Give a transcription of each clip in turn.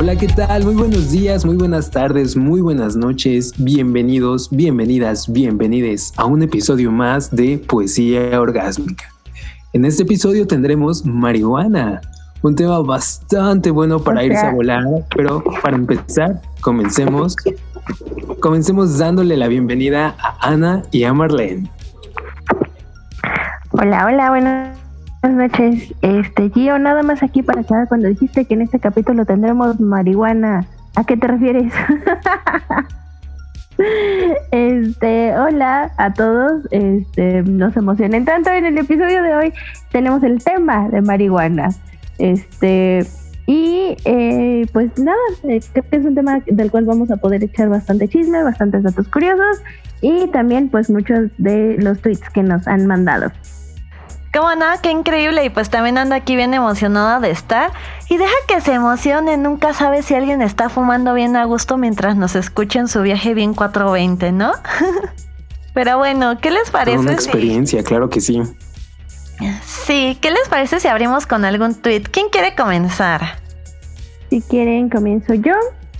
Hola, ¿qué tal? Muy buenos días, muy buenas tardes, muy buenas noches. Bienvenidos, bienvenidas, bienvenides a un episodio más de Poesía Orgásmica. En este episodio tendremos marihuana, un tema bastante bueno para irse a volar, pero para empezar, comencemos. Comencemos dándole la bienvenida a Ana y a Marlene. Hola, hola, buenas noches. Este, Gio, nada más aquí para acá cuando dijiste que en este capítulo tendremos marihuana. ¿A qué te refieres? Este, hola a todos. Este, nos emocionen tanto. En el episodio de hoy tenemos el tema de marihuana. Este, y eh, pues nada, eh, creo que es un tema del cual vamos a poder echar bastante chisme, bastantes datos curiosos y también pues muchos de los tweets que nos han mandado. ¿Cómo no? Qué increíble. Y pues también ando aquí bien emocionada de estar. Y deja que se emocione. Nunca sabe si alguien está fumando bien a gusto mientras nos escucha en su viaje bien 420, ¿no? Pero bueno, ¿qué les parece? Una experiencia, claro que sí. Sí, ¿qué les parece si abrimos con algún tweet? ¿Quién quiere comenzar? Si quieren, comienzo yo.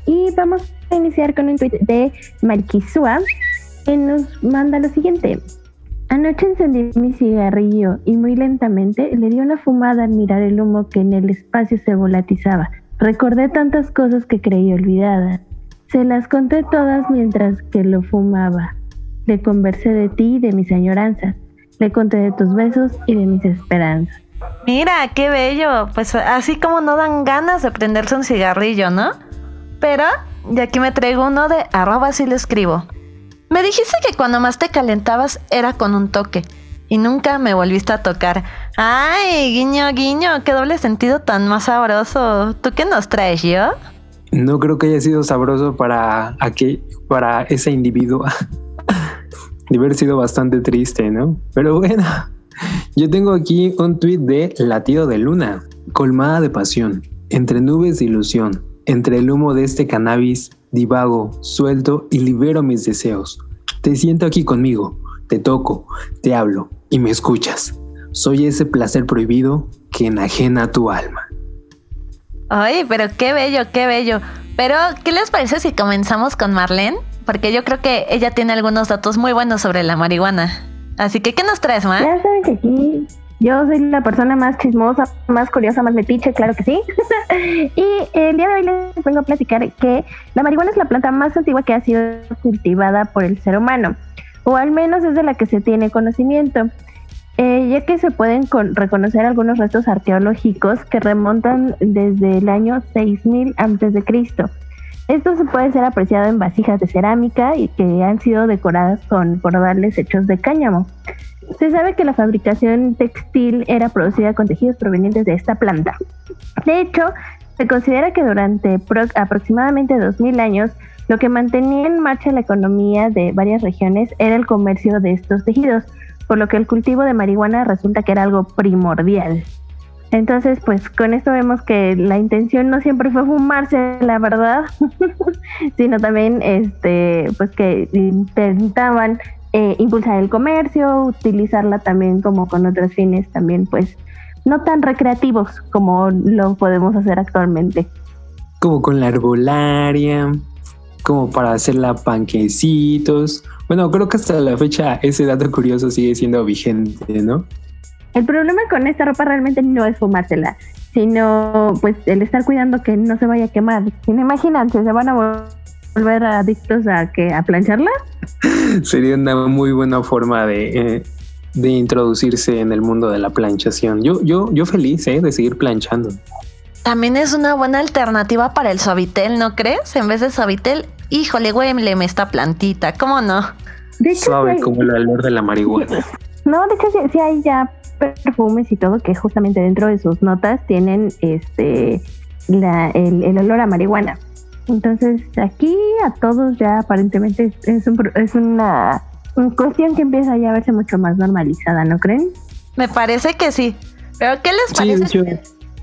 Y vamos a iniciar con un tweet de Marquisua que nos manda lo siguiente. Anoche encendí mi cigarrillo y muy lentamente le di una fumada al mirar el humo que en el espacio se volatizaba. Recordé tantas cosas que creí olvidadas. Se las conté todas mientras que lo fumaba. Le conversé de ti y de mis añoranzas. Le conté de tus besos y de mis esperanzas. Mira, qué bello. Pues así como no dan ganas de prenderse un cigarrillo, ¿no? Pero, y aquí me traigo uno de arroba si lo escribo. Me dijiste que cuando más te calentabas era con un toque y nunca me volviste a tocar. Ay, guiño, guiño, qué doble sentido tan más sabroso. ¿Tú qué nos traes, yo? No creo que haya sido sabroso para aquí, para ese individuo. De haber sido bastante triste, ¿no? Pero bueno, yo tengo aquí un tuit de Latido de Luna, colmada de pasión, entre nubes de ilusión, entre el humo de este cannabis divago, suelto y libero mis deseos. Te siento aquí conmigo, te toco, te hablo y me escuchas. Soy ese placer prohibido que enajena tu alma. Ay, pero qué bello, qué bello. Pero, ¿qué les parece si comenzamos con Marlene? Porque yo creo que ella tiene algunos datos muy buenos sobre la marihuana. Así que, ¿qué nos traes, Mar? Ya saben que aquí yo soy la persona más chismosa, más curiosa, más metiche, claro que sí. y el día de hoy les vengo a platicar que la marihuana es la planta más antigua que ha sido cultivada por el ser humano, o al menos es de la que se tiene conocimiento, eh, ya que se pueden reconocer algunos restos arqueológicos que remontan desde el año 6000 a.C. Esto se puede ser apreciado en vasijas de cerámica y que han sido decoradas con cordales hechos de cáñamo. Se sabe que la fabricación textil era producida con tejidos provenientes de esta planta. De hecho, se considera que durante aproximadamente 2000 años, lo que mantenía en marcha la economía de varias regiones era el comercio de estos tejidos, por lo que el cultivo de marihuana resulta que era algo primordial. Entonces, pues con esto vemos que la intención no siempre fue fumarse, la verdad, sino también este, pues que intentaban eh, impulsar el comercio, utilizarla también como con otros fines también pues no tan recreativos como lo podemos hacer actualmente. Como con la arbolaria, como para hacerla panquecitos. Bueno, creo que hasta la fecha ese dato curioso sigue siendo vigente, ¿no? El problema con esta ropa realmente no es fumársela, sino pues el estar cuidando que no se vaya a quemar. Imagínate, se van a volver adictos a que a plancharla. Sería una muy buena forma de, eh, de introducirse en el mundo de la planchación. Yo, yo, yo feliz eh, de seguir planchando. También es una buena alternativa para el suavitel, ¿no crees? En vez de suavitel, híjole, me esta plantita, ¿cómo no? Suave como el olor de la marihuana. No, de hecho sí, hay ya perfumes y todo que justamente dentro de sus notas tienen este la, el, el olor a marihuana. Entonces aquí a todos ya aparentemente es, es una, cuestión que empieza ya a verse mucho más normalizada, ¿no creen? Me parece que sí. Pero ¿qué les parece? Sí,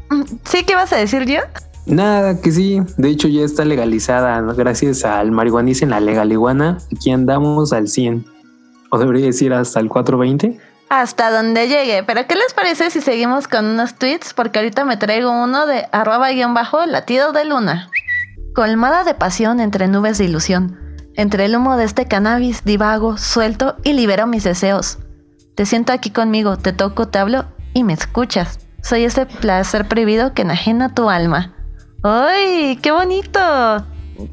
mm, ¿Sí qué vas a decir yo? Nada, que sí. De hecho ya está legalizada gracias al marihuanice en la legaliguana. Aquí andamos al 100. O debería decir hasta el 420. Hasta donde llegue. Pero ¿qué les parece si seguimos con unos tweets? Porque ahorita me traigo uno de arroba guion bajo latido de luna. colmada de pasión entre nubes de ilusión. Entre el humo de este cannabis divago, suelto y libero mis deseos. Te siento aquí conmigo, te toco, te hablo y me escuchas. Soy ese placer prohibido que enajena tu alma. ¡Ay, qué bonito!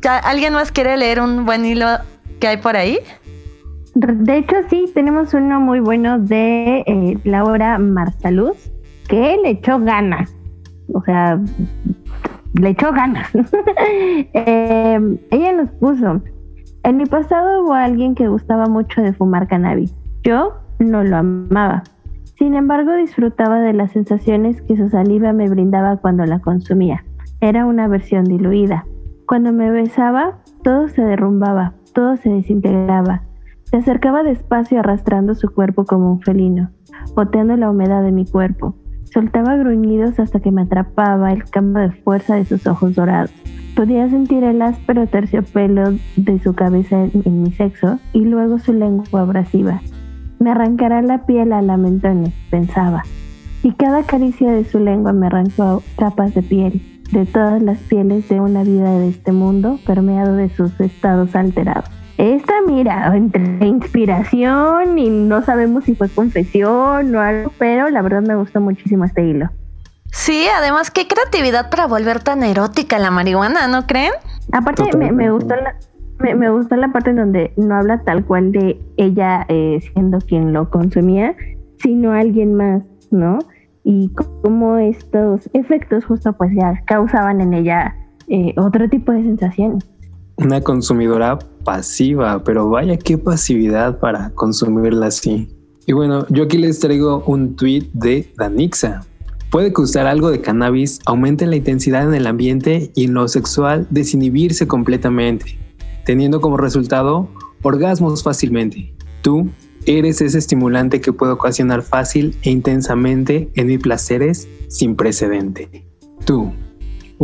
¿Alguien más quiere leer un buen hilo que hay por ahí? De hecho, sí, tenemos uno muy bueno de eh, Laura Marsaluz, que le echó ganas. O sea, le echó ganas. Eh, ella nos puso, en mi pasado hubo alguien que gustaba mucho de fumar cannabis. Yo no lo amaba. Sin embargo, disfrutaba de las sensaciones que su saliva me brindaba cuando la consumía. Era una versión diluida. Cuando me besaba, todo se derrumbaba, todo se desintegraba. Se acercaba despacio arrastrando su cuerpo como un felino, boteando la humedad de mi cuerpo. Soltaba gruñidos hasta que me atrapaba el campo de fuerza de sus ojos dorados. Podía sentir el áspero terciopelo de su cabeza en, mi sexo y luego su lengua abrasiva. Me arrancará la piel a lamentones, pensaba. Y cada caricia de su lengua me arrancó capas de piel, de todas las pieles de una vida de este mundo permeado de sus estados alterados. Esta, mira, entre inspiración y no sabemos si fue confesión o algo, pero la verdad me gustó muchísimo este hilo. Sí, además, qué creatividad para volver tan erótica la marihuana, ¿no creen? Aparte, me, gustó la, me, gustó la parte en donde no habla tal cual de ella eh, siendo quien lo consumía, sino alguien más, ¿no? Y cómo estos efectos justo pues ya causaban en ella eh, otro tipo de sensaciones una consumidora pasiva, pero vaya qué pasividad para consumirla así. Y bueno, yo aquí les traigo un tweet de Danixa. Puede que usar algo de cannabis aumente la intensidad en el ambiente y en lo sexual desinhibirse completamente, teniendo como resultado orgasmos fácilmente. Tú eres ese estimulante que puede ocasionar fácil e intensamente en mis placeres sin precedente. Tú,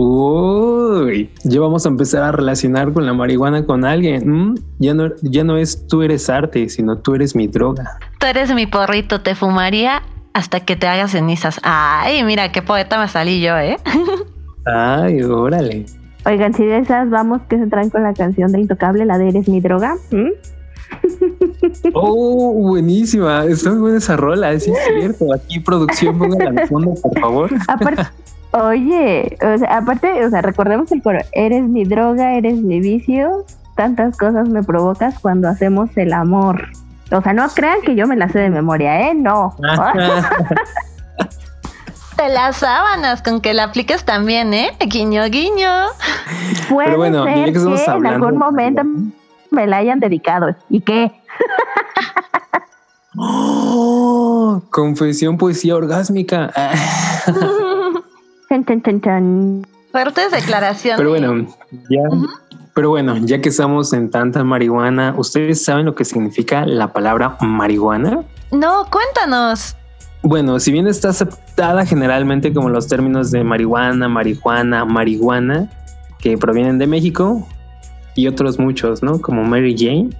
Uy, ya vamos a empezar a relacionar con la marihuana con alguien. Mm, ya, no, ya no es tú eres arte, sino tú eres mi droga. Tú eres mi porrito, te fumaría hasta que te hagas cenizas. Ay, mira qué poeta me salí yo, ¿eh? Ay, órale. Oigan, si de esas vamos que se traen con la canción de Intocable, la de Eres mi droga. Oh, buenísima. Está muy buena esa rola, es cierto. Aquí producción, póngala al fondo, por favor. Aparte, Oye, o sea, aparte, o sea, recordemos el coro, eres mi droga, eres mi vicio, tantas cosas me provocas cuando hacemos el amor. O sea, no crean que yo me la sé de memoria, ¿eh? No. Te las sábanas, con que la apliques también, ¿eh? Guiño, guiño. Puede Pero bueno, ser que, en algún momento me la hayan dedicado. ¿Y qué? Oh, confesión, poesía orgásmica. Fuertes declaraciones. Pero bueno, ya, pero bueno, ya que estamos en tanta marihuana, ¿ustedes saben lo que significa la palabra marihuana? No, cuéntanos. Bueno, si bien está aceptada generalmente como los términos de marihuana, marihuana, marihuana, que provienen de México y otros muchos, ¿no? Como Mary Jane,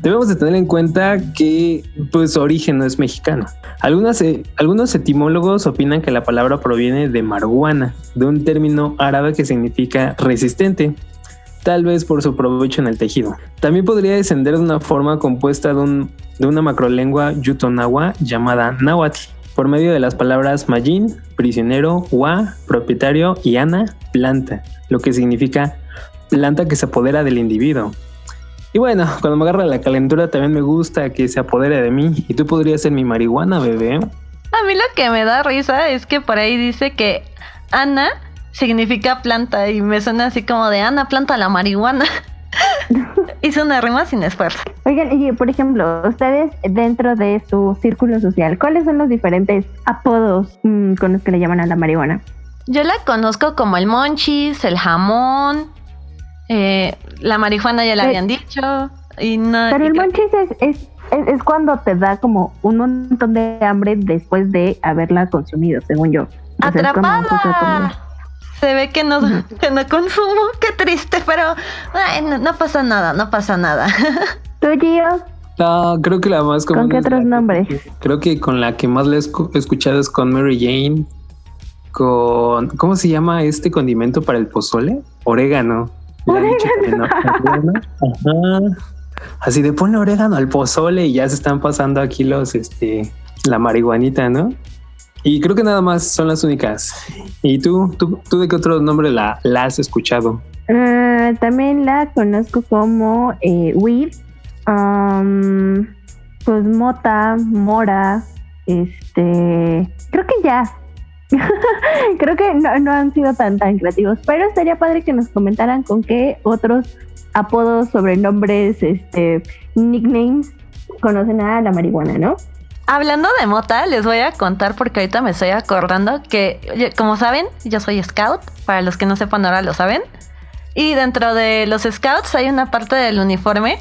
Debemos de tener en cuenta que pues, su origen no es mexicano. Eh, algunos etimólogos opinan que la palabra proviene de marihuana, de un término árabe que significa resistente, tal vez por su provecho en el tejido. También podría descender de una forma compuesta de, de una macrolengua yutonawa llamada náhuatl, por medio de las palabras majin, prisionero, wa, propietario y ana, planta, lo que significa planta que se apodera del individuo. Y bueno, cuando me agarra la calentura también me gusta que se apodere de mí. Y tú podrías ser mi marihuana, bebé. A mí lo que me da risa es que por ahí dice que Ana significa planta y me suena así como de Ana planta la marihuana. Hizo una rima sin esfuerzo. Oigan, y por ejemplo, ustedes dentro de su círculo social, ¿cuáles son los diferentes apodos mm, con los que le llaman a la marihuana? Yo la conozco como el monchis, el jamón, eh, la marihuana ya la habían dicho. Y no, pero el monchis es, es, cuando te da como un montón de hambre después de haberla consumido, según yo. ¡Atrapada! Se ve que no, que no consumo, qué triste, pero no, pasa nada, no pasa nada. ¿Tú, Gio? No, creo que la más común. ¿Con qué otros nombres? Creo que con la que más le he escuchado es con Mary Jane. Con. ¿Cómo se llama este condimento para el pozole? Orégano. Orégano. Ajá. Así de ponle orégano al pozole y ya se están pasando aquí los, este, la marihuanita, ¿no? Y creo que nada más son las únicas. ¿Y tú? ¿Tú, tú de qué otro nombre la, la has escuchado? Ah, también la conozco como eh, weed, pues mota, mora, este, creo que ya. creo que no, han sido tan tan creativos, pero estaría padre que nos comentaran con qué otros apodos, sobrenombres, este, nicknames conocen a la marihuana, ¿no? Hablando de mota, les voy a contar porque ahorita me estoy acordando que, como saben, yo soy scout. Para los que no sepan ahora lo saben. Y dentro de los scouts hay una parte del uniforme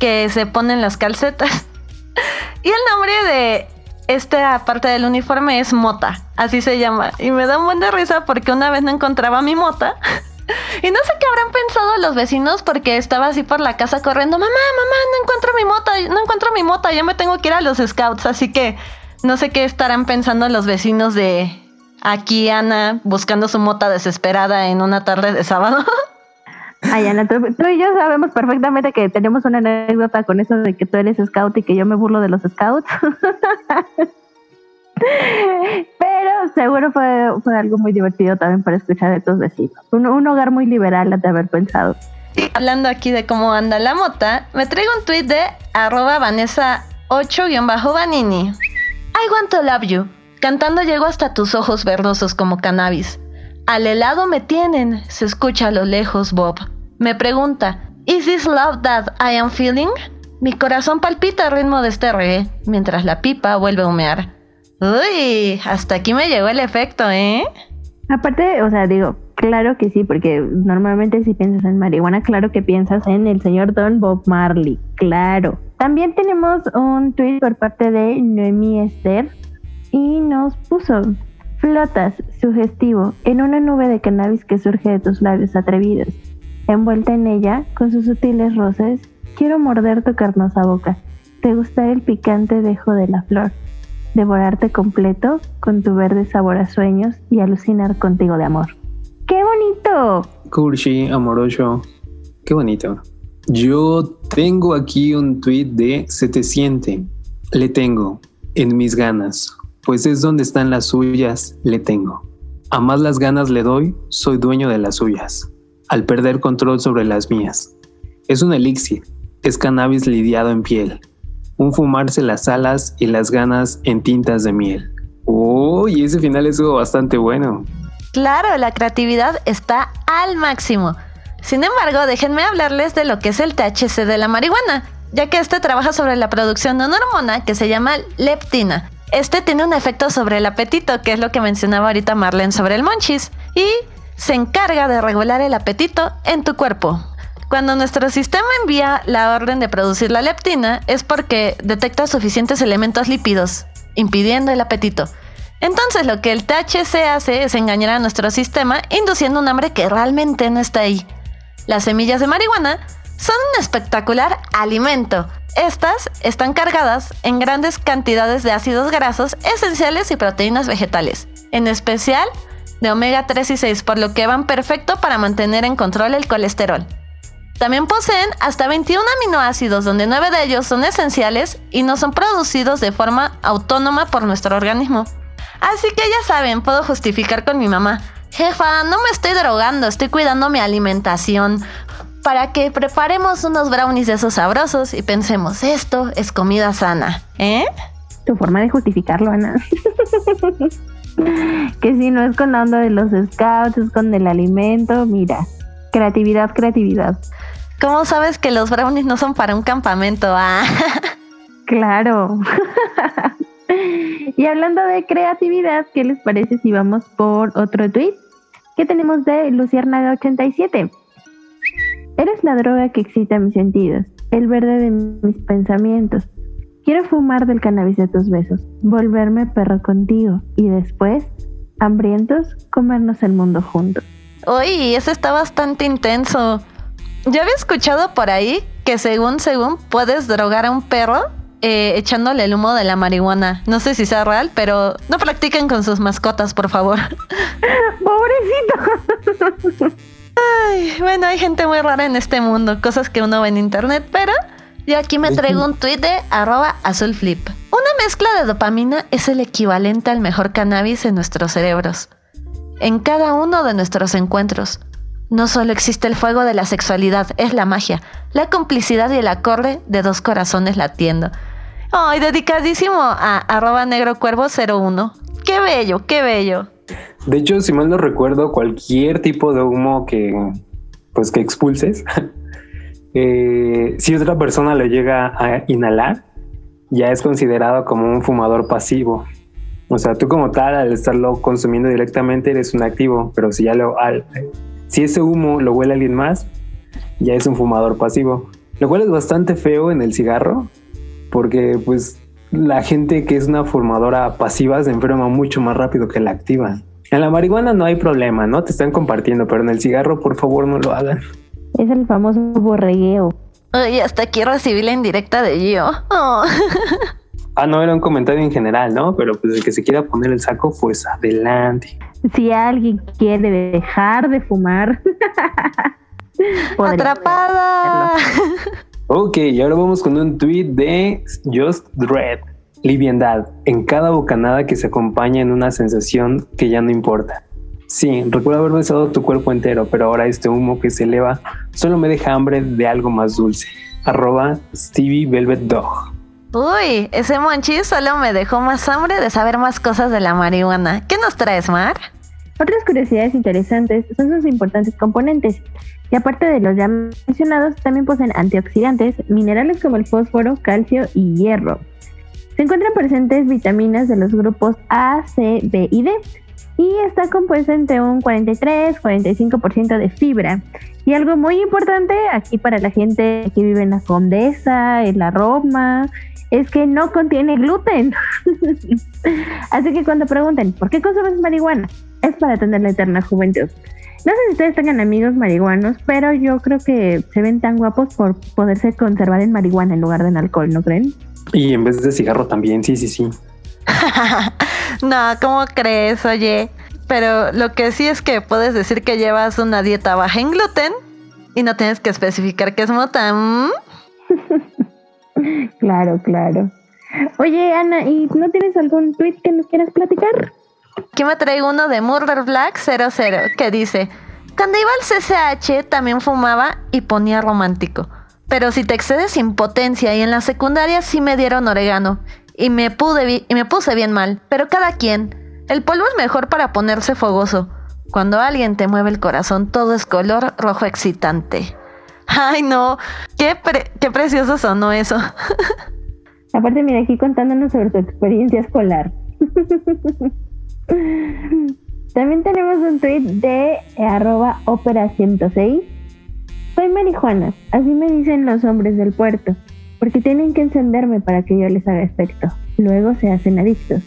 que se ponen las calcetas. y el nombre de esta parte del uniforme es mota, así se llama. Y me da un buen de risa porque una vez no encontraba mi mota. y no sé qué habrán pensado los vecinos porque estaba así por la casa corriendo, mamá, mamá, no encuentro mi mota, no encuentro mi mota, ya me tengo que ir a los scouts, así que no sé qué estarán pensando los vecinos de aquí Ana buscando su mota desesperada en una tarde de sábado. Ay, Ana, tú, y yo sabemos perfectamente que tenemos una anécdota con eso de que tú eres scout y que yo me burlo de los scouts. Pero seguro fue, fue algo muy divertido también para escuchar de tus vecinos. Un, hogar muy liberal de haber pensado. Hablando aquí de cómo anda la mota, me traigo un tweet de arroba Vanessa 8-Vanini. I want to love you. Cantando llego hasta tus ojos verdosos como cannabis. Al helado me tienen, se escucha a lo lejos Bob. Me pregunta, ¿Is this love that I am feeling? Mi corazón palpita al ritmo de este reggae, mientras la pipa vuelve a humear. Uy, hasta aquí me llegó el efecto, ¿eh? Aparte, o sea, digo, claro que sí, porque normalmente si piensas en marihuana, claro que piensas en el señor Don Bob Marley, claro. También tenemos un tweet por parte de Noemi Esther y nos puso, Flotas, sugestivo, en una nube de cannabis que surge de tus labios atrevidos. Envuelta en ella, con sus sutiles roces, quiero morder tu carnosa boca, te gustará el picante dejo de la flor, devorarte completo con tu verde sabor a sueños y alucinar contigo de amor. ¡Qué bonito! Cursi, amoroso. Qué bonito. Yo tengo aquí un tweet de Se te siente. Le tengo en mis ganas pues es donde están las suyas, le tengo. A más las ganas le doy, soy dueño de las suyas, al perder control sobre las mías. Es un elixir, es cannabis lidiado en piel, un fumarse las alas y las ganas en tintas de miel. Oh, y ese final estuvo bastante bueno. Claro, la creatividad está al máximo. Sin embargo, déjenme hablarles de lo que es el THC de la marihuana, ya que este trabaja sobre la producción de una hormona que se llama leptina, este tiene un efecto sobre el apetito, que es lo que mencionaba ahorita Marlene sobre el monchis, y se encarga de regular el apetito en tu cuerpo. Cuando nuestro sistema envía la orden de producir la leptina es porque detecta suficientes elementos lípidos, impidiendo el apetito. Entonces lo que el THC hace es engañar a nuestro sistema induciendo un hambre que realmente no está ahí. Las semillas de marihuana son un espectacular alimento, estas están cargadas en grandes cantidades de ácidos grasos esenciales y proteínas vegetales, en especial de omega 3 y 6, por lo que van perfecto para mantener en control el colesterol. También poseen hasta 21 aminoácidos, donde 9 de ellos son esenciales y no son producidos de forma autónoma por nuestro organismo. Así que ya saben, puedo justificar con mi mamá. Jefa, no me estoy drogando, estoy cuidando mi alimentación para que preparemos unos brownies de esos sabrosos y pensemos, esto es comida sana, ¿eh? Tu forma de justificarlo, Ana. que si no es con la onda de los scouts, es con el alimento, mira, creatividad, creatividad. ¿Cómo sabes que los brownies no son para un campamento? Ah. claro. y hablando de creatividad, ¿qué les parece si vamos por otro tweet? que tenemos de Luciérnaga87? Eres la droga que excita mis sentidos, el verde de mis pensamientos. Quiero fumar del cannabis de tus besos, volverme perro contigo y después, hambrientos, comernos el mundo juntos. Uy, eso está bastante intenso. Yo había escuchado por ahí que según, según, puedes drogar a un perro eh, echándole el humo de la marihuana. No sé si sea real, pero no practiquen con sus mascotas, por favor. Pobrecito. Ay, bueno, hay gente muy rara en este mundo, cosas que uno ve en internet, pero yo aquí me traigo un tweet de arroba azulflip. Una mezcla de dopamina es el equivalente al mejor cannabis en nuestros cerebros. En cada uno de nuestros encuentros. No solo existe el fuego de la sexualidad, es la magia, la complicidad y el acorde de dos corazones latiendo. Ay, dedicadísimo a arroba negrocuervo01. Qué bello, qué bello. De hecho, si mal no recuerdo, cualquier tipo de humo que pues que expulses, eh, si otra persona lo llega a inhalar, ya es considerado como un fumador pasivo. O sea, tú como tal, al estarlo consumiendo directamente, eres un activo, pero si ya lo, al, si ese humo lo huele alguien más, ya es un fumador pasivo. Lo cual es bastante feo en el cigarro, porque pues la gente que es una fumadora pasiva se enferma mucho más rápido que la activa. En la marihuana no hay problema, ¿no? Te están compartiendo, pero en el cigarro, por favor, no lo hagan. Es el famoso borregueo. Ay, hasta quiero recibir la indirecta de Gio. Oh. Ah, no, era un comentario en general, ¿no? Pero pues el que se quiera poner el saco, pues adelante. Si alguien quiere dejar de fumar. Atrapada. Ok, y ahora vamos con un tweet de Just Dread. Liviandad, en cada bocanada que se acompaña en una sensación que ya no importa. Sí, recuerdo haber besado tu cuerpo entero, pero ahora este humo que se eleva solo me deja hambre de algo más dulce. Arroba Stevie Velvet Dog. Uy, ese monchi solo me dejó más hambre de saber más cosas de la marihuana. ¿Qué nos traes, Mar? Otras curiosidades interesantes son sus importantes componentes, y aparte de los ya mencionados, también poseen antioxidantes, minerales como el fósforo, calcio y hierro. Se encuentran presentes vitaminas de los grupos A, C, B y D, y está compuesta entre un 43-45% de fibra. Y algo muy importante aquí para la gente que vive en la Condesa, en la Roma, es que no contiene gluten. Así que cuando pregunten, ¿por qué consumes marihuana? Es para tener la eterna juventud. No sé si ustedes tengan amigos marihuanos, pero yo creo que se ven tan guapos por poderse conservar en marihuana en lugar de en alcohol, ¿no creen? Y en vez de cigarro también, sí, sí, sí. no, ¿cómo crees? Oye, pero lo que sí es que puedes decir que llevas una dieta baja en gluten y no tienes que especificar que es mota. claro, claro. Oye, Ana, ¿y no tienes algún tweet que nos quieras platicar? Aquí me traigo uno de Murder Black 00 que dice: Cuando iba al CCH también fumaba y ponía romántico. Pero si te excedes sin potencia y en la secundaria sí me dieron oregano y me, pude y me puse bien mal. Pero cada quien. El polvo es mejor para ponerse fogoso. Cuando alguien te mueve el corazón, todo es color rojo excitante. Ay, no, qué, qué precioso sonó eso. Aparte, mira, aquí contándonos sobre tu experiencia escolar. También tenemos un tweet de arroba opera 106. Soy marihuana, así me dicen los hombres del puerto, porque tienen que encenderme para que yo les haga efecto. Luego se hacen adictos.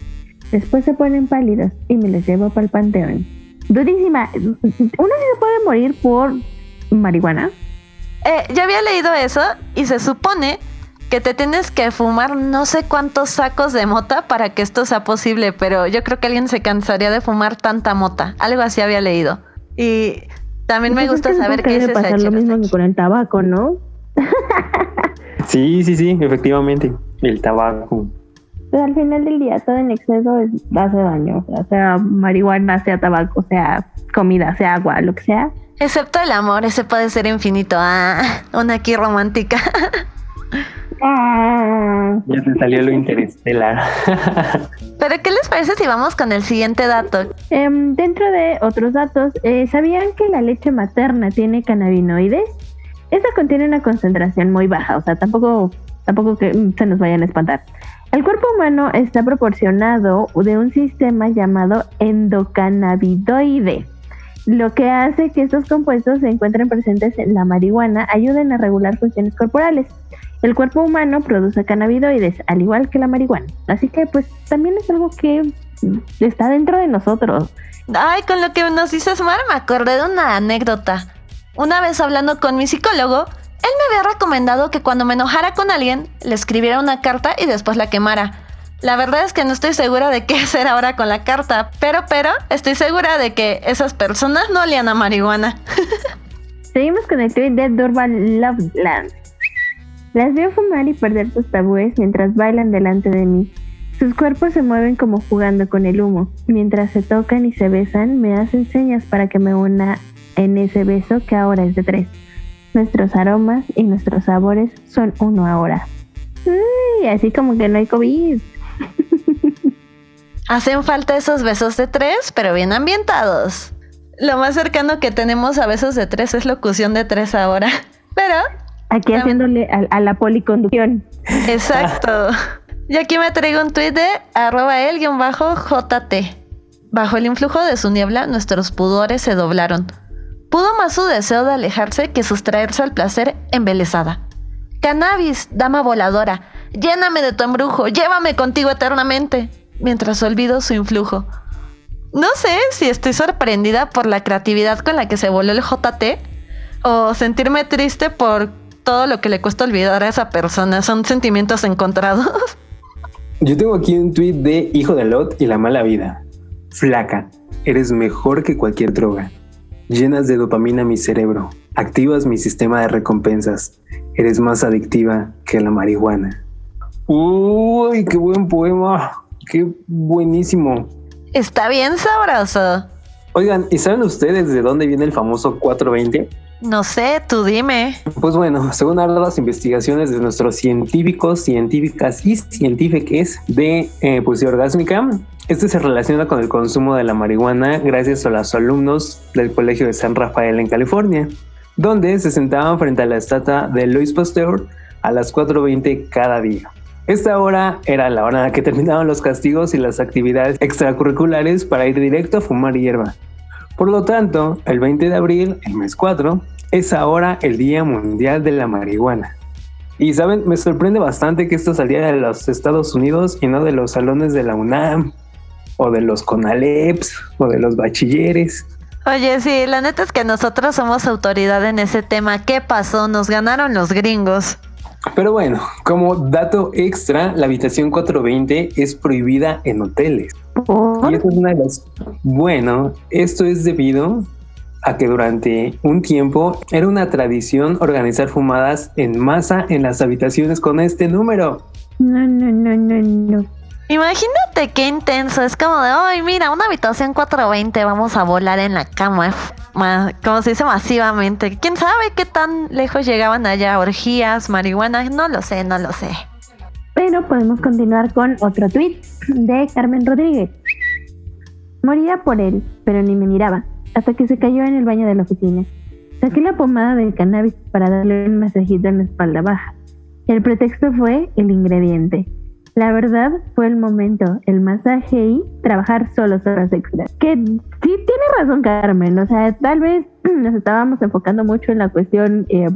Después se ponen pálidos y me les llevo para el panteón. Durísima. ¿Uno se puede morir por marihuana? Eh, ya había leído eso y se supone que te tienes que fumar no sé cuántos sacos de mota para que esto sea posible, pero yo creo que alguien se cansaría de fumar tanta mota. Algo así había leído. Y también me gusta saber que es pasar lo mismo que con el tabaco, ¿no? sí, sí, sí, efectivamente, el tabaco. Pero al final del día todo en exceso hace daño, o sea, sea marihuana, sea tabaco, sea comida, sea agua, lo que sea. Excepto el amor, ese puede ser infinito. Ah, una aquí romántica. Ah. Ya te salió lo interestelar. Pero ¿qué les parece si vamos con el siguiente dato? Em, dentro de otros datos, eh, ¿sabían que la leche materna tiene cannabinoides? Esta contiene una concentración muy baja, o sea, tampoco, tampoco que mm, se nos vayan a espantar. El cuerpo humano está proporcionado de un sistema llamado endocannabidoide, lo que hace que estos compuestos se encuentren presentes en la marihuana ayuden a regular funciones corporales. El cuerpo humano produce cannabinoides, al igual que la marihuana. Así que pues también es algo que está dentro de nosotros. Ay, con lo que nos dices, Mar, me acordé de una anécdota. Una vez hablando con mi psicólogo, él me había recomendado que cuando me enojara con alguien, le escribiera una carta y después la quemara. La verdad es que no estoy segura de qué hacer ahora con la carta, pero, pero, estoy segura de que esas personas no olían a marihuana. Seguimos con el tweet de Durban Loveland. Las veo fumar y perder sus tabúes mientras bailan delante de mí. Sus cuerpos se mueven como jugando con el humo. Mientras se tocan y se besan, me hacen señas para que me una en ese beso que ahora es de tres. Nuestros aromas y nuestros sabores son uno ahora. Uy, así como que no hay COVID. Hacen falta esos besos de tres, pero bien ambientados. Lo más cercano que tenemos a besos de tres es locución de tres ahora. Pero. Aquí haciéndole a, la policonducción. Exacto. y aquí me traigo un tuit de arroba el-jt. Bajo el influjo de su niebla, nuestros pudores se doblaron. Pudo más su deseo de alejarse que sustraerse al placer embelesada. Cannabis, dama voladora, lléname de tu embrujo, llévame contigo eternamente, mientras olvido su influjo. No sé si estoy sorprendida por la creatividad con la que se voló el JT o sentirme triste por todo lo que le cuesta olvidar a esa persona. Son sentimientos encontrados. Yo tengo aquí un tweet de Hijo de Lot y la mala vida. Flaca, eres mejor que cualquier droga. Llenas de dopamina mi cerebro, activas mi sistema de recompensas. Eres más adictiva que la marihuana. Uy, qué buen poema. Qué buenísimo. Está bien sabroso. Oigan, ¿y saben ustedes de dónde viene el famoso 420? No sé, tú dime. Pues bueno, según las investigaciones de nuestros científicos, científicas y científicos de eh, poesía orgásmica, este se relaciona con el consumo de la marihuana gracias a los alumnos del Colegio de San Rafael en California, donde se sentaban frente a la estatua de Louis Pasteur a las 4.20 cada día. Esta hora era la hora en la que terminaban los castigos y las actividades extracurriculares para ir directo a fumar hierba. Por lo tanto, el 20 de abril, el mes 4, es ahora el Día Mundial de la Marihuana. Y saben, me sorprende bastante que esto saliera de los Estados Unidos y no de los salones de la UNAM, o de los CONALEPS, o de los bachilleres. Oye, sí, la neta es que nosotros somos autoridad en ese tema. ¿Qué pasó? Nos ganaron los gringos. Pero bueno, como dato extra, la habitación 420 es prohibida en hoteles. Y es una de las... Bueno, esto es debido a que durante un tiempo era una tradición organizar fumadas en masa en las habitaciones con este número. No, no, no, no, no. Imagínate qué intenso. Es como de, ay, mira, una habitación 420, vamos a volar en la cama. Como se dice masivamente. ¿Quién sabe qué tan lejos llegaban allá? ¿Orgías, marihuana? No lo sé, no lo sé. Pero podemos continuar con otro tweet de Carmen Rodríguez. Moría por él, pero ni me miraba, hasta que se cayó en el baño de la oficina. Saqué la pomada del cannabis para darle un masajito en la espalda baja. El pretexto fue el ingrediente. La verdad fue el momento, el masaje y trabajar solo horas extra. Que sí tiene razón Carmen, o sea, tal vez nos estábamos enfocando mucho en la cuestión eh,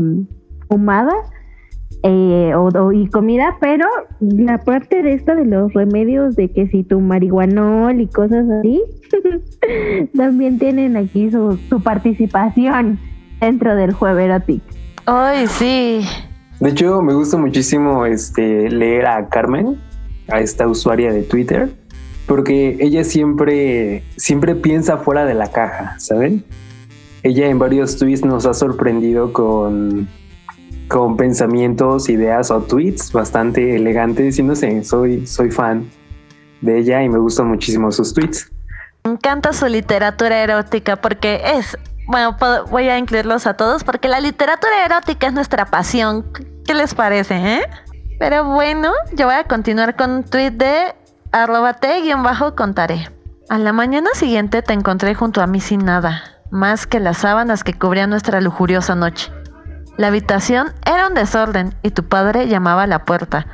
eh, o, y comida, pero la parte de esta de los remedios de que si tu marihuanol y cosas así, también tienen aquí su, su participación dentro del juego erótico. Ay, sí. De hecho, me gusta muchísimo este leer a Carmen a esta usuaria de Twitter, porque ella siempre, siempre piensa fuera de la caja, ¿saben? Ella en varios tweets nos ha sorprendido con, con pensamientos, ideas o tweets bastante elegantes y no sé, soy, soy fan de ella y me gustan muchísimo sus tweets. Me encanta su literatura erótica porque es, bueno, voy a incluirlos a todos porque la literatura erótica es nuestra pasión. ¿Qué les parece, eh? Pero bueno, yo voy a continuar con un tweet de arroba bajo contaré. A la mañana siguiente te encontré junto a mí sin nada, más que las sábanas que cubrían nuestra lujuriosa noche. La habitación era un desorden y tu padre llamaba a la puerta.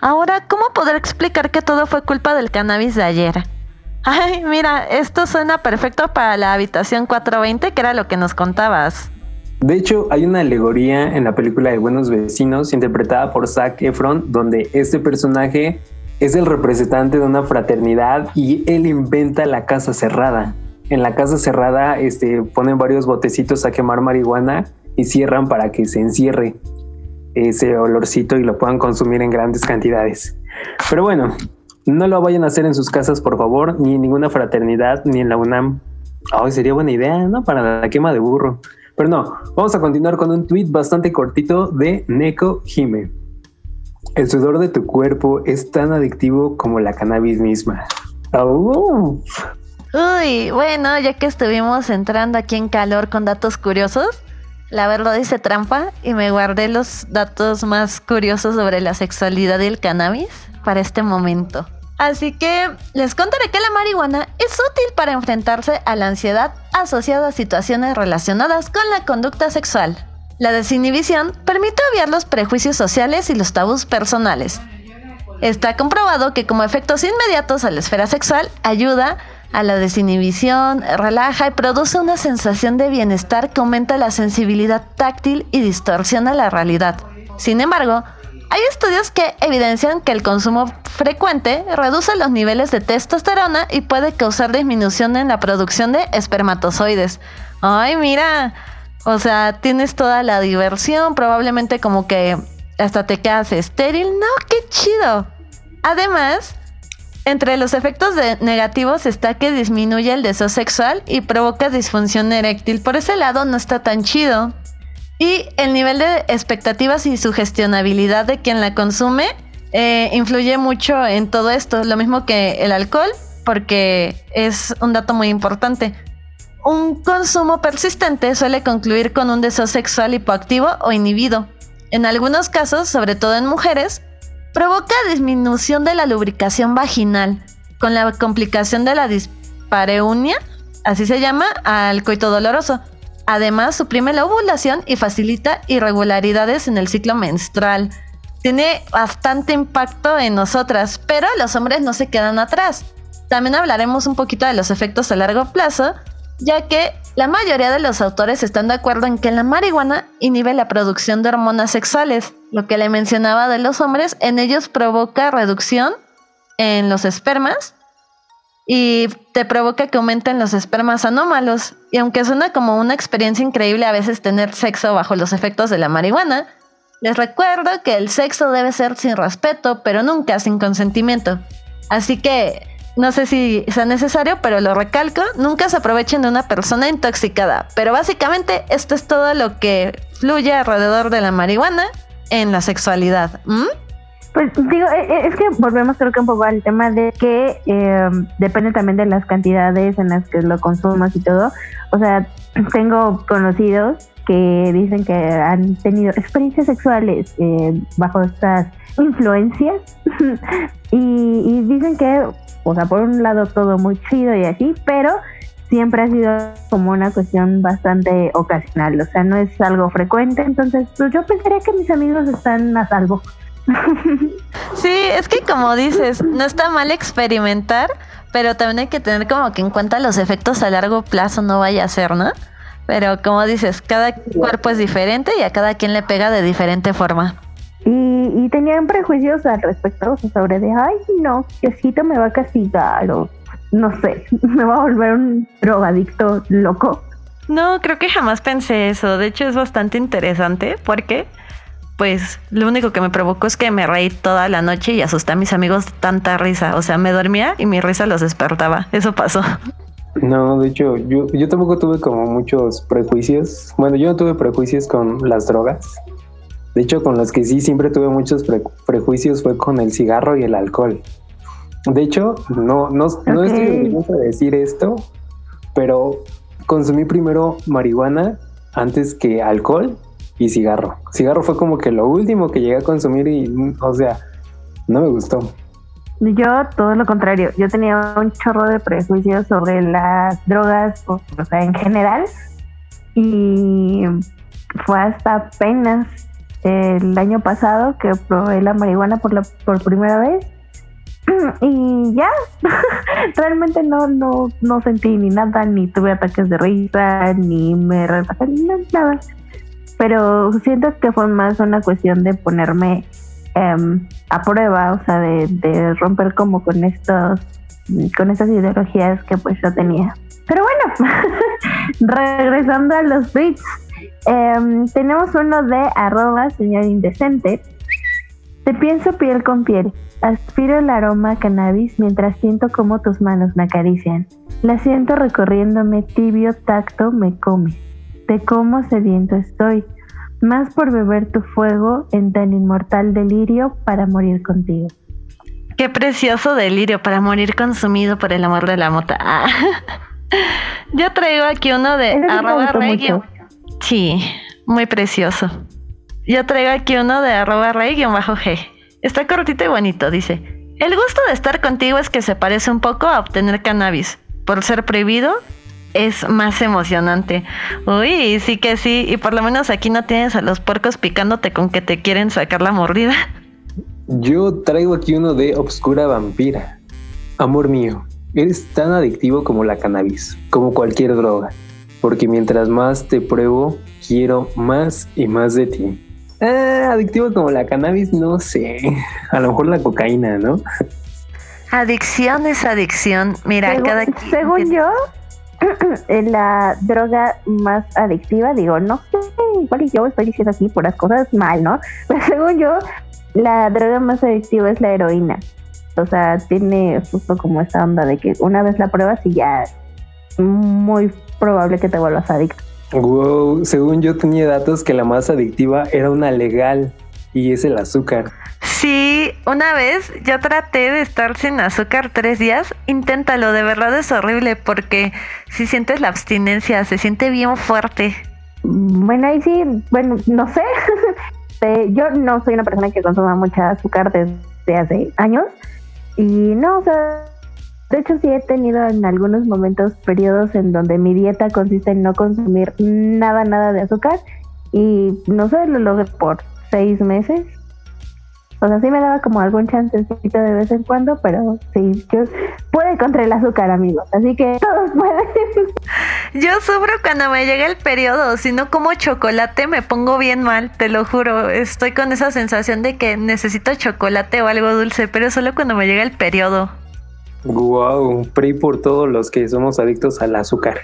Ahora, ¿cómo poder explicar que todo fue culpa del cannabis de ayer? Ay, mira, esto suena perfecto para la habitación 420, que era lo que nos contabas. De hecho, hay una alegoría en la película de Buenos Vecinos, interpretada por Zac Efron, donde este personaje es el representante de una fraternidad y él inventa la casa cerrada. En la casa cerrada este, ponen varios botecitos a quemar marihuana y cierran para que se encierre ese olorcito y lo puedan consumir en grandes cantidades. Pero bueno, No lo vayan a hacer en sus casas, por favor, ni en ninguna fraternidad, ni en la UNAM. Ay, sería buena idea, ¿no? Para la quema de burro. Pero no, vamos a continuar con un tweet bastante cortito de Neko Hime. El sudor de tu cuerpo es tan adictivo como la cannabis misma. Uy, bueno, ya que estuvimos entrando aquí en calor con datos curiosos, la verdad dice trampa y me guardé los datos más curiosos sobre la sexualidad y el cannabis para este momento. Así que les contaré que la marihuana es útil para enfrentarse a la ansiedad asociada a situaciones relacionadas con la conducta sexual. La desinhibición permite obviar los prejuicios sociales y los tabús personales. Está comprobado que como efectos inmediatos a la esfera sexual ayuda a la desinhibición, relaja y produce una sensación de bienestar que aumenta la sensibilidad táctil y distorsiona la realidad. Sin embargo, hay estudios que evidencian que el consumo frecuente reduce los niveles de testosterona y puede causar disminución en la producción de espermatozoides. Ay, mira, o sea, tienes toda la diversión, probablemente como que hasta te quedas estéril. No, qué chido. Además, entre los efectos negativos está que disminuye el deseo sexual y provoca disfunción eréctil. Por ese lado no está tan chido. Y el nivel de expectativas y sugestionabilidad de quien la consume eh, influye mucho en todo esto. Lo mismo que el alcohol, porque es un dato muy importante. Un consumo persistente suele concluir con un deseo sexual hipoactivo o inhibido. En algunos casos, sobre todo en mujeres, provoca disminución de la lubricación vaginal, con la complicación de la dispareunia, así se llama, al coito doloroso Además, suprime la ovulación y facilita irregularidades en el ciclo menstrual. Tiene bastante impacto en nosotras, pero los hombres no se quedan atrás. También hablaremos un poquito de los efectos a largo plazo, ya que la mayoría de los autores están de acuerdo en que la marihuana inhibe la producción de hormonas sexuales. Lo que le mencionaba de los hombres, en ellos provoca reducción en los espermas y te provoca que aumenten los espermas anómalos. Y aunque suena como una experiencia increíble a veces tener sexo bajo los efectos de la marihuana, les recuerdo que el sexo debe ser sin respeto, pero nunca sin consentimiento. Así que no sé si sea necesario, pero lo recalco, nunca se aprovechen de una persona intoxicada. Pero básicamente esto es todo lo que fluye alrededor de la marihuana en la sexualidad. Pues digo, eh, eh, es que volvemos creo que un poco al tema de que eh, depende también de las cantidades en las que lo consumas y todo. O sea, tengo conocidos que dicen que han tenido experiencias sexuales bajo estas influencias y, y dicen que, o sea, por un lado todo muy chido y así, pero siempre ha sido como una cuestión bastante ocasional, o sea, no es algo frecuente, entonces pues yo pensaría que mis amigos están a salvo. Sí, es que como dices, no está mal experimentar, pero también hay que tener como que en cuenta los efectos a largo plazo no vaya a ser, ¿no? Pero como dices, cada cuerpo es diferente y a cada quien le pega de diferente forma. Y, tenían prejuicios al respecto, sobre de, ay, no, Diosito me va a castigar o no sé, me va a volver un drogadicto loco. No, creo que jamás pensé eso. De hecho, es bastante interesante porque pues lo único que me provocó es que me reí toda la noche y asusté a mis amigos tanta risa. O sea, me dormía y mi risa los despertaba. Eso pasó. No, de hecho, yo, yo tampoco tuve como muchos prejuicios. Bueno, yo no tuve prejuicios con las drogas. De hecho, con los que sí siempre tuve muchos prejuicios fue con el cigarro y el alcohol. De hecho, no, no, no estoy orgulloso de decir esto, pero consumí primero marihuana antes que alcohol y cigarro. Cigarro fue como que lo último que llegué a consumir y, o sea, no me gustó. Yo todo lo contrario, yo tenía un chorro de prejuicios sobre las drogas, o, sea, en general, y fue hasta apenas el año pasado que probé la marihuana por la por primera vez. Y ya realmente no no no sentí ni nada ni tuve ataques de risa ni me relajé nada pero siento que fue más una cuestión de ponerme em, a prueba, o sea, de, romper como con estos, con estas ideologías que pues yo tenía. Pero bueno, regresando a los tweets, em, tenemos uno de arroba señor indecente. Te pienso piel con piel. Aspiro el aroma a cannabis mientras siento cómo tus manos me acarician. La siento recorriéndome tibio tacto me come. Te como sediento estoy. Más por beber tu fuego en tan inmortal delirio para morir contigo. Qué precioso delirio para morir consumido por el amor de la mota. Ah. Yo traigo aquí uno de arroba regio. Sí, muy precioso. Yo traigo aquí uno de arroba bajo G. Está cortito y bonito, dice. El gusto de estar contigo es que se parece un poco a obtener cannabis. Por ser prohibido, es más emocionante. Uy, sí que sí. Y por lo menos aquí no tienes a los puercos picándote con que te quieren sacar la mordida. Yo traigo aquí uno de Obscura Vampira. Amor mío, eres tan adictivo como la cannabis, como cualquier droga. Porque mientras más te pruebo, quiero más y más de ti. Ah, adictivo como la cannabis, no sé. A lo mejor la cocaína, ¿no? Adicción es adicción. Mira, según, cada Según yo, la droga más adictiva, digo, no sé, igual yo estoy diciendo aquí por las cosas mal, ¿no? Pero según yo, la droga más adictiva es la heroína. O sea, tiene justo como esta onda de que una vez la pruebas y ya muy probable que te vuelvas adicto. Wow, según yo tenía datos que la más adictiva era una legal y es el azúcar. Sí, una vez yo traté de estar sin azúcar tres días. Inténtalo, de verdad es horrible porque si sientes la abstinencia, se siente bien fuerte. Bueno, ahí sí, bueno, no sé. yo no soy una persona que consuma mucha azúcar desde hace años. Y no, o sea, de hecho, sí he tenido en algunos momentos periodos en donde mi dieta consiste en no consumir nada, nada de azúcar. Y no sé, lo logré por seis meses. O sea, sí me daba como algún chancecito de vez en cuando, pero sí, yo puede contra el azúcar, amigos. Así que todos pueden. Yo sufro cuando me llega el periodo. Si no como chocolate, me pongo bien mal, te lo juro. Estoy con esa sensación de que necesito chocolate o algo dulce, pero solo cuando me llega el periodo. Wow, PRI por todos los que somos adictos al azúcar.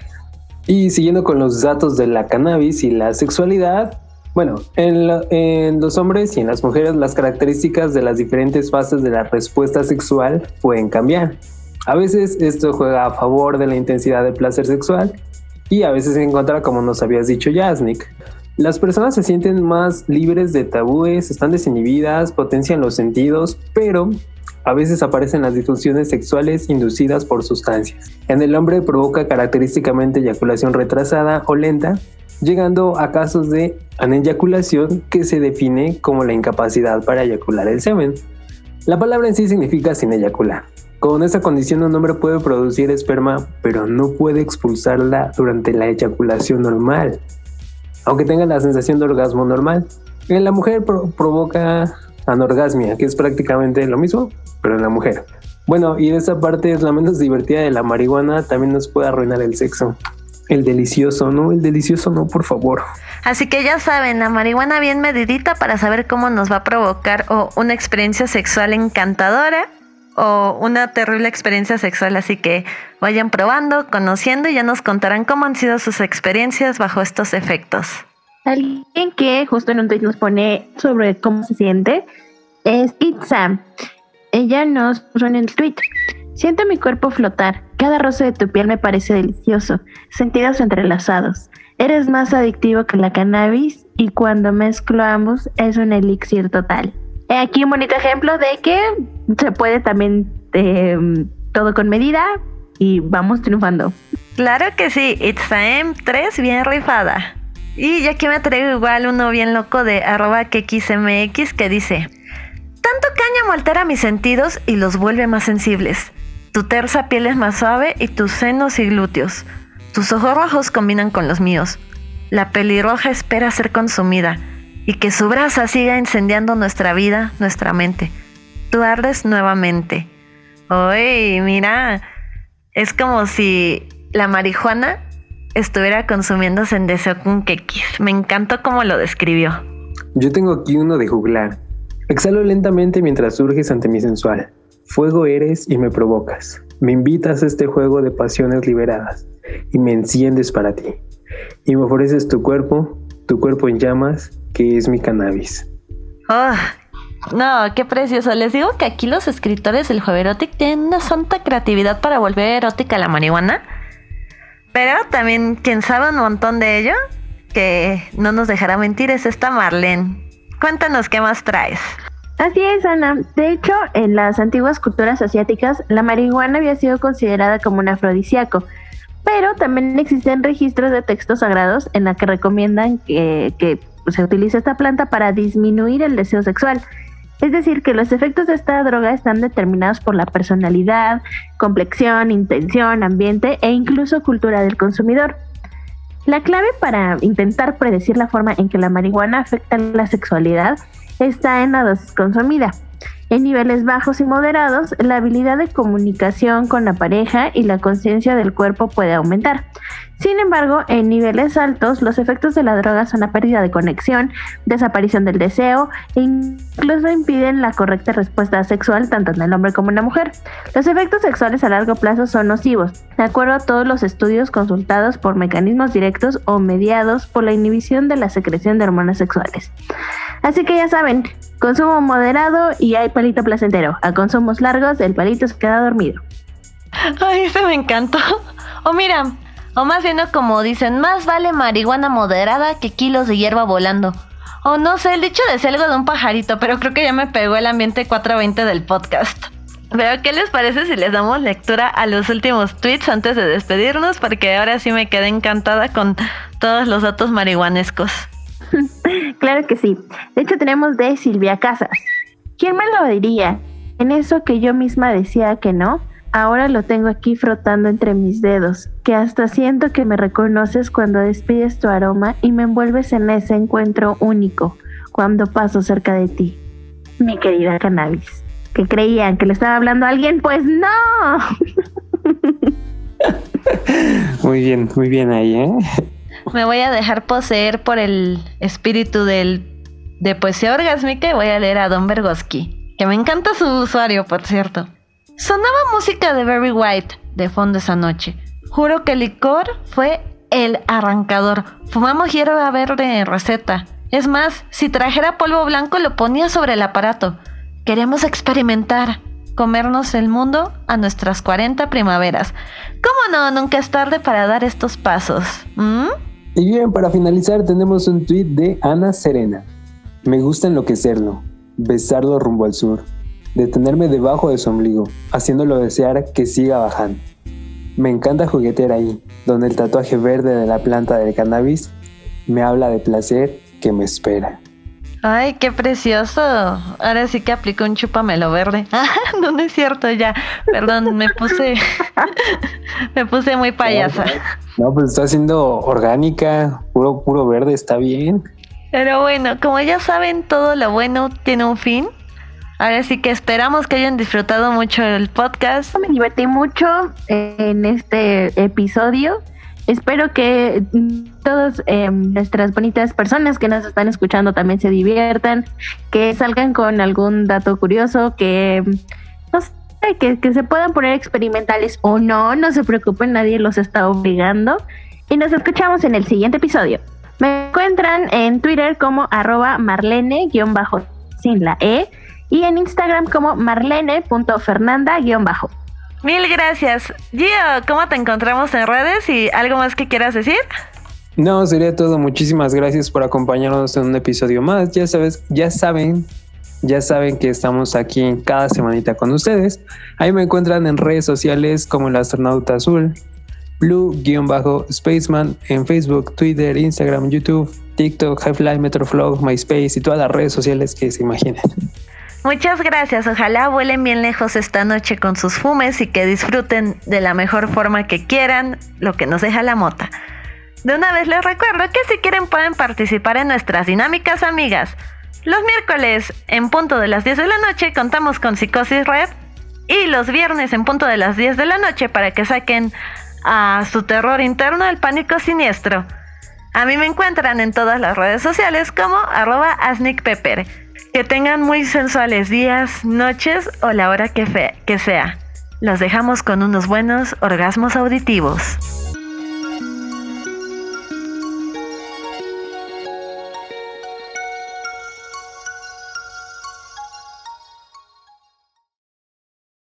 Y siguiendo con los datos de la cannabis y la sexualidad, bueno, en, los hombres y en las mujeres las características de las diferentes fases de la respuesta sexual pueden cambiar. A veces esto juega a favor de la intensidad del placer sexual y a veces se encuentra como nos habías dicho Yasnik. Las personas se sienten más libres de tabúes, están desinhibidas, potencian los sentidos, pero a veces aparecen las disfunciones sexuales inducidas por sustancias. En el hombre provoca característicamente eyaculación retrasada o lenta, llegando a casos de aneyaculación que se define como la incapacidad para eyacular el semen. La palabra en sí significa sin eyacular. Con esta condición un hombre puede producir esperma, pero no puede expulsarla durante la eyaculación normal, aunque tenga la sensación de orgasmo normal. En la mujer provoca anorgasmia, que es prácticamente lo mismo, pero en la mujer. Bueno, y esa parte es la menos divertida de la marihuana, también nos puede arruinar el sexo. El delicioso, ¿no? El delicioso no, por favor. Así que ya saben, la marihuana bien medidita para saber cómo nos va a provocar o una experiencia sexual encantadora o una terrible experiencia sexual. Así que vayan probando, conociendo y ya nos contarán cómo han sido sus experiencias bajo estos efectos. Alguien que justo en un tweet nos pone sobre cómo se siente es Itzam. Ella nos puso en el tweet. Siento mi cuerpo flotar. Cada roce de tu piel me parece delicioso. Sentidos entrelazados. Eres más adictivo que la cannabis y cuando mezclo ambos es un elixir total. Aquí un bonito ejemplo de que se puede también eh, todo con medida y vamos triunfando. Claro que sí, Itzam 3 bien rifada. Y ya que me traigo igual uno bien loco de arroba que que dice, tanto cáñamo altera mis sentidos y los vuelve más sensibles. Tu tersa piel es más suave y tus senos y glúteos. Tus ojos rojos combinan con los míos. La pelirroja espera ser consumida y que su brasa siga incendiando nuestra vida, nuestra mente. Tú ardes nuevamente. Uy, mira, es como si la marihuana estuviera consumiéndose en deseo con quequis. Me encantó cómo lo describió. Yo tengo aquí uno de juglar. Exhalo lentamente mientras surges ante mi sensual. Fuego eres y me provocas. Me invitas a este juego de pasiones liberadas y me enciendes para ti. Y me ofreces tu cuerpo, tu cuerpo en llamas, que es mi cannabis. Oh, No, qué precioso. Les digo que aquí los escritores del Jueverotic tienen una santa creatividad para volver erótica la marihuana. Pero también quien sabe un montón de ello, que no nos dejará mentir, es esta Marlene. Cuéntanos qué más traes. Así es, Ana. De hecho, en las antiguas culturas asiáticas, la marihuana había sido considerada como un afrodisíaco, pero también existen registros de textos sagrados en la que recomiendan que, que se utilice esta planta para disminuir el deseo sexual. Es decir, que los efectos de esta droga están determinados por la personalidad, complexión, intención, ambiente e incluso cultura del consumidor. La clave para intentar predecir la forma en que la marihuana afecta la sexualidad está en la dosis consumida. En niveles bajos y moderados, la habilidad de comunicación con la pareja y la conciencia del cuerpo puede aumentar. Sin embargo, en niveles altos, los efectos de la droga son la pérdida de conexión, desaparición del deseo e incluso impiden la correcta respuesta sexual tanto en el hombre como en la mujer. Los efectos sexuales a largo plazo son nocivos, de acuerdo a todos los estudios consultados por mecanismos directos o mediados por la inhibición de la secreción de hormonas sexuales. Así que ya saben, consumo moderado y hay palito placentero. A consumos largos, el palito se queda dormido. Ay, ese me encantó. O mira, o más bien como dicen, más vale marihuana moderada que kilos de hierba volando. O no sé, el dicho de algo de un pajarito, pero creo que ya me pegó el ambiente 420 del podcast. Pero, ¿qué les parece si les damos lectura a los últimos tweets antes de despedirnos? Porque ahora sí me quedé encantada con todos los datos marihuanescos. claro que sí. De hecho, tenemos de Silvia Casas. ¿Quién me lo diría? En eso que yo misma decía que no, Ahora lo tengo aquí frotando entre mis dedos, que hasta siento que me reconoces cuando despides tu aroma y me envuelves en ese encuentro único cuando paso cerca de ti. Mi querida cannabis. ¿Que creían que le estaba hablando a alguien? Pues no. muy bien, muy bien ahí, ¿eh? Me voy a dejar poseer por el espíritu del, de poesía orgásmica y voy a leer a Don Bergoski, que me encanta su usuario, por cierto. Sonaba música de Very White de fondo esa noche. Juro que el licor fue el arrancador. Fumamos hierba verde en receta. Es más, si trajera polvo blanco lo ponía sobre el aparato. Queremos experimentar, comernos el mundo a nuestras 40 primaveras. ¿Cómo no? Nunca es tarde para dar estos pasos. Y bien, para finalizar tenemos un tweet de Ana Serena. Me gusta enloquecerlo, besarlo rumbo al sur detenerme debajo de su ombligo, haciéndolo desear que siga bajando. Me encanta juguetear ahí, donde el tatuaje verde de la planta del cannabis me habla de placer que me espera. Ay, qué precioso. Ahora sí que aplico un chupamelo verde. Ah, no, no es cierto ya. Perdón, me puse me puse muy payasa. No, pues está siendo orgánica, puro puro verde, está bien. Pero bueno, como ya saben, todo lo bueno tiene un fin. Ahora sí que esperamos que hayan disfrutado mucho el podcast. Me divertí mucho en este episodio. Espero que todas em, nuestras bonitas personas que nos están escuchando también se diviertan, que salgan con algún dato curioso, que no sé, que, que se puedan poner experimentales o no, no se preocupen, nadie los está obligando. Y nos escuchamos en el siguiente episodio. Me encuentran en Twitter como arroba marlene-sin la E y en Instagram como marlene.fernanda-bajo. Mil gracias. Gio, ¿cómo te encontramos en redes y algo más que quieras decir? No, sería todo. Muchísimas gracias por acompañarnos en un episodio más. Ya sabes, ya saben, ya saben que estamos aquí cada semanita con ustedes. Ahí me encuentran en redes sociales como el astronauta azul, blue-spaceman en Facebook, Twitter, Instagram, YouTube, TikTok, Highfly, Metroflog, MySpace y todas las redes sociales que se imaginen. Muchas gracias, ojalá vuelen bien lejos esta noche con sus fumes y que disfruten de la mejor forma que quieran lo que nos deja la mota. De una vez les recuerdo que si quieren pueden participar en nuestras dinámicas amigas. Los miércoles en punto de las 10 de la noche contamos con Psicosis Red y los viernes en punto de las 10 de la noche para que saquen a su terror interno el pánico siniestro. A mí me encuentran en todas las redes sociales como arroba asnicpepper. Que tengan muy sensuales días, noches o la hora que, que sea. Los dejamos con unos buenos orgasmos auditivos.